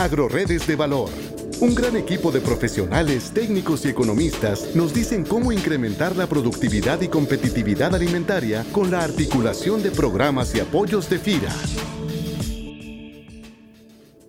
Agroredes de Valor. Un gran equipo de profesionales, técnicos y economistas nos dicen cómo incrementar la productividad y competitividad alimentaria con la articulación de programas y apoyos de FIRA.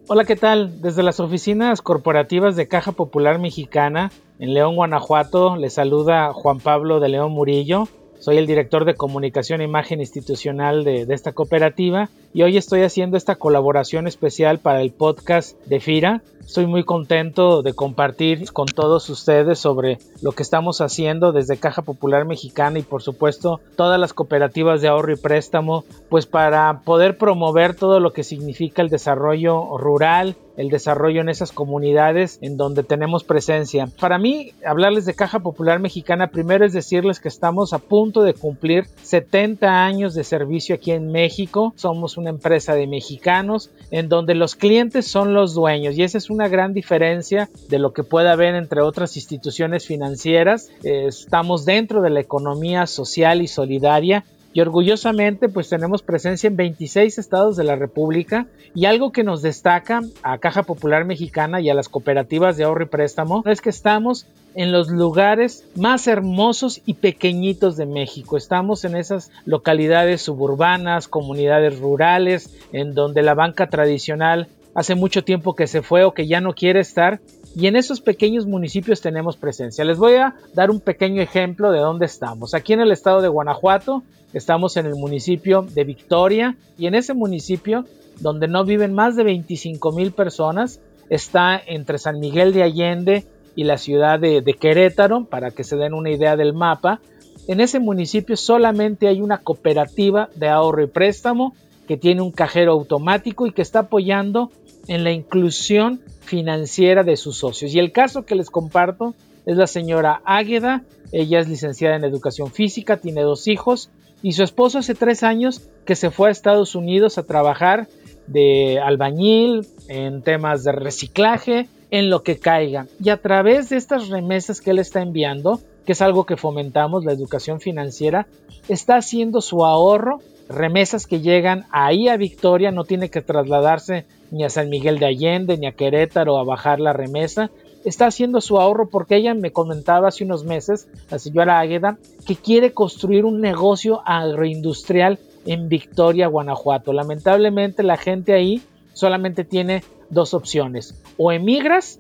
Hola, ¿qué tal? Desde las oficinas corporativas de Caja Popular Mexicana en León, Guanajuato, les saluda Juan Pablo de León Murillo. Soy el director de comunicación e imagen institucional de, de, esta cooperativa y hoy estoy haciendo esta colaboración especial para el podcast de FIRA Estoy muy contento de compartir con todos ustedes sobre lo que estamos haciendo desde Caja Popular Mexicana y por supuesto todas las cooperativas de ahorro y préstamo, pues para poder promover todo lo que significa el desarrollo rural, el desarrollo en esas comunidades en donde tenemos presencia. Para mí, hablarles de Caja Popular Mexicana, primero es decirles que estamos a punto de cumplir 70 años de servicio aquí en México. Somos una empresa de mexicanos en donde los clientes son los dueños y esa es una gran diferencia de lo que puede haber entre otras instituciones financieras. estamos dentro de la economía social y solidaria y orgullosamente pues tenemos presencia en 26 estados de la República y algo que nos destaca a Caja Popular Mexicana y a las cooperativas de ahorro y préstamo es que estamos en los lugares más hermosos y pequeñitos de México. Estamos en esas localidades suburbanas, comunidades rurales, en donde la banca tradicional hace mucho tiempo que se fue o que ya no quiere estar y en esos pequeños municipios tenemos presencia. Les voy a dar un pequeño ejemplo de dónde estamos. Aquí en el estado de Guanajuato estamos en el municipio de Victoria y en ese municipio donde no viven más de 25 mil personas está entre San Miguel de Allende y la ciudad de, de Querétaro para que se den una idea del mapa. En ese municipio solamente hay una cooperativa de ahorro y préstamo que tiene un cajero automático y que está apoyando en la inclusión financiera de sus socios. Y el caso que les comparto es la señora Águeda, ella es licenciada en educación física, tiene dos hijos y su esposo hace tres años que se fue a Estados Unidos a trabajar de albañil en temas de reciclaje, en lo que caiga. Y a través de estas remesas que él está enviando, que es algo que fomentamos, la educación financiera, está haciendo su ahorro remesas que llegan ahí a Victoria, no tiene que trasladarse ni a San Miguel de Allende ni a Querétaro a bajar la remesa. Está haciendo su ahorro porque ella me comentaba hace unos meses, la señora Águeda, que quiere construir un negocio agroindustrial en Victoria, Guanajuato. Lamentablemente la gente ahí solamente tiene dos opciones, o emigras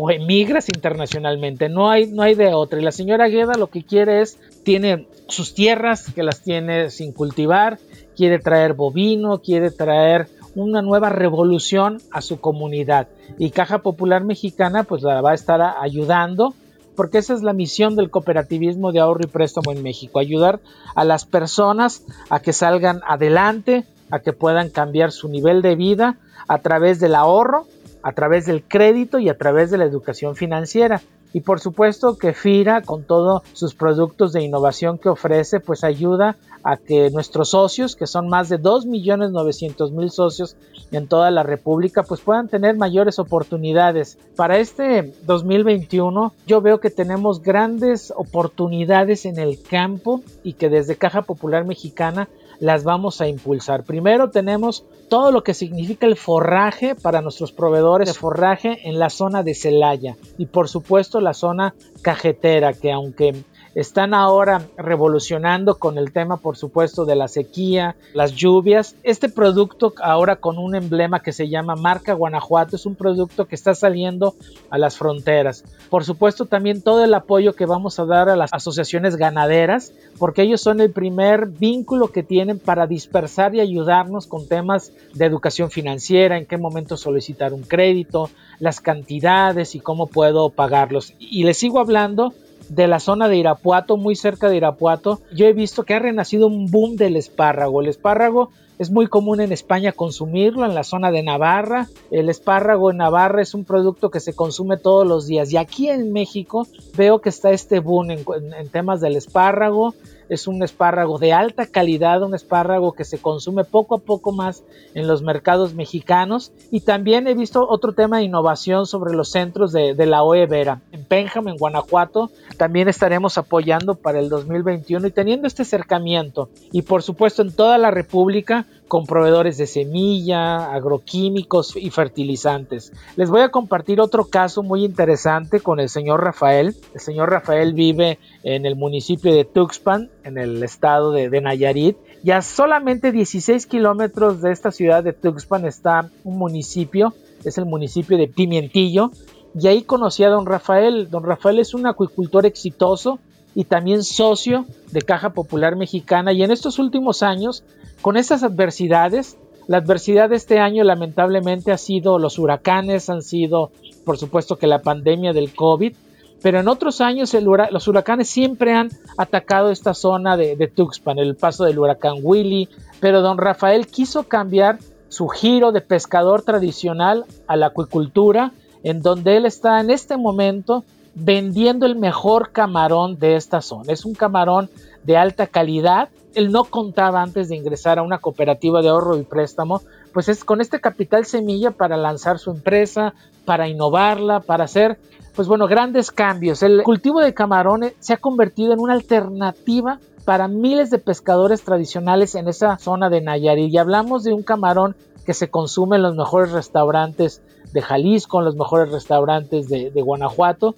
o emigras internacionalmente, no hay, no hay de otra. Y la señora Águeda lo que quiere es, tiene sus tierras que las tiene sin cultivar, quiere traer bovino, quiere traer una nueva revolución a su comunidad. Y Caja Popular Mexicana pues la va a estar ayudando porque esa es la misión del cooperativismo de ahorro y préstamo en México, ayudar a las personas a que salgan adelante, a que puedan cambiar su nivel de vida a través del ahorro, a través del crédito y a través de la educación financiera. Y por supuesto que FIRA, con todos sus productos de innovación que ofrece, pues ayuda a que nuestros socios, que son más de 2.900.000 socios en toda la República, pues puedan tener mayores oportunidades. Para este 2021 yo veo que tenemos grandes oportunidades en el campo y que desde Caja Popular Mexicana las vamos a impulsar. Primero tenemos todo lo que significa el forraje para nuestros proveedores de forraje en la zona de Celaya y por supuesto la zona cajetera que aunque están ahora revolucionando con el tema, por supuesto, de la sequía, las lluvias. Este producto ahora con un emblema que se llama Marca Guanajuato es un producto que está saliendo a las fronteras. Por supuesto, también todo el apoyo que vamos a dar a las asociaciones ganaderas, porque ellos son el primer vínculo que tienen para dispersar y ayudarnos con temas de educación financiera, en qué momento solicitar un crédito, las cantidades y cómo puedo pagarlos. Y les sigo hablando de la zona de Irapuato, muy cerca de Irapuato, yo he visto que ha renacido un boom del espárrago. El espárrago es muy común en España consumirlo, en la zona de Navarra. El espárrago en Navarra es un producto que se consume todos los días. Y aquí en México veo que está este boom en, en temas del espárrago es un espárrago de alta calidad, un espárrago que se consume poco a poco más en los mercados mexicanos. Y también he visto otro tema de innovación sobre los centros de, la OE Vera. En Pénjamo, en Guanajuato, también estaremos apoyando para el 2021 y teniendo este acercamiento. Y por supuesto en toda la República, con proveedores de semilla, agroquímicos y fertilizantes. Les voy a compartir otro caso muy interesante con el señor Rafael. El señor Rafael vive en el municipio de Tuxpan, en el estado de, Nayarit, y a solamente 16 kilómetros de esta ciudad de Tuxpan está un municipio, es el municipio de Pimientillo, y ahí conocí a don Rafael. Don Rafael es un acuicultor exitoso y también socio de Caja Popular Mexicana. Y en estos últimos años, con estas adversidades, la adversidad de este año lamentablemente ha sido los huracanes, han sido, por supuesto, que la pandemia del COVID, pero en otros años los huracanes siempre han atacado esta zona de, de Tuxpan, el paso del huracán Willy, pero don Rafael quiso cambiar su giro de pescador tradicional a la acuicultura en donde él está en este momento vendiendo el mejor camarón de esta zona. Es un camarón de alta calidad. Él no contaba antes de ingresar a una cooperativa de ahorro y préstamo, pues es con este capital semilla para lanzar su empresa, para innovarla, para hacer, pues bueno, grandes cambios. El cultivo de camarones se ha convertido en una alternativa para miles de pescadores tradicionales en esa zona de Nayarit. Y hablamos de un camarón que se consume en los mejores restaurantes de Jalisco, en los mejores restaurantes de, Guanajuato.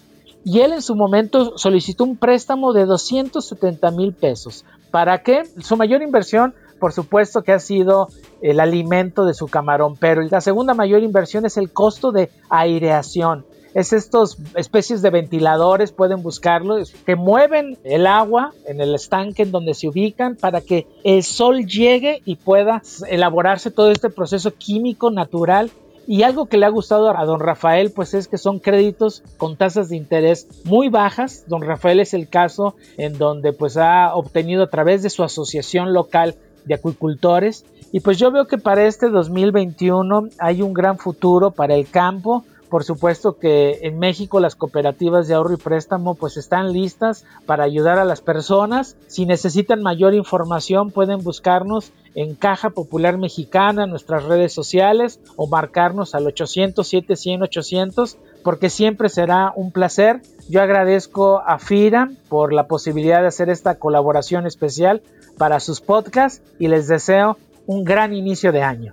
Y él en su momento solicitó un préstamo de 270 mil pesos. ¿Para qué? Su mayor inversión, por supuesto, que ha sido el alimento de su camarón, pero la segunda mayor inversión es el costo de aireación. Es estos especies de ventiladores, pueden buscarlo, que mueven el agua en el estanque en donde se ubican para que el sol llegue y pueda elaborarse todo este proceso químico natural y algo que le ha gustado a don Rafael, pues es que son créditos con tasas de interés muy bajas. Don Rafael es el caso en donde pues ha obtenido a través de su asociación local de acuicultores. Y pues yo veo que para este 2021 hay un gran futuro para el campo por supuesto que en México las cooperativas de ahorro y préstamo pues están listas para ayudar a las personas. Si necesitan mayor información pueden buscarnos en Caja Popular Mexicana, en nuestras redes sociales o marcarnos al 800 700 800 porque siempre será un placer. Yo agradezco a FIRA por la posibilidad de hacer esta colaboración especial para sus podcasts y les deseo un gran inicio de año.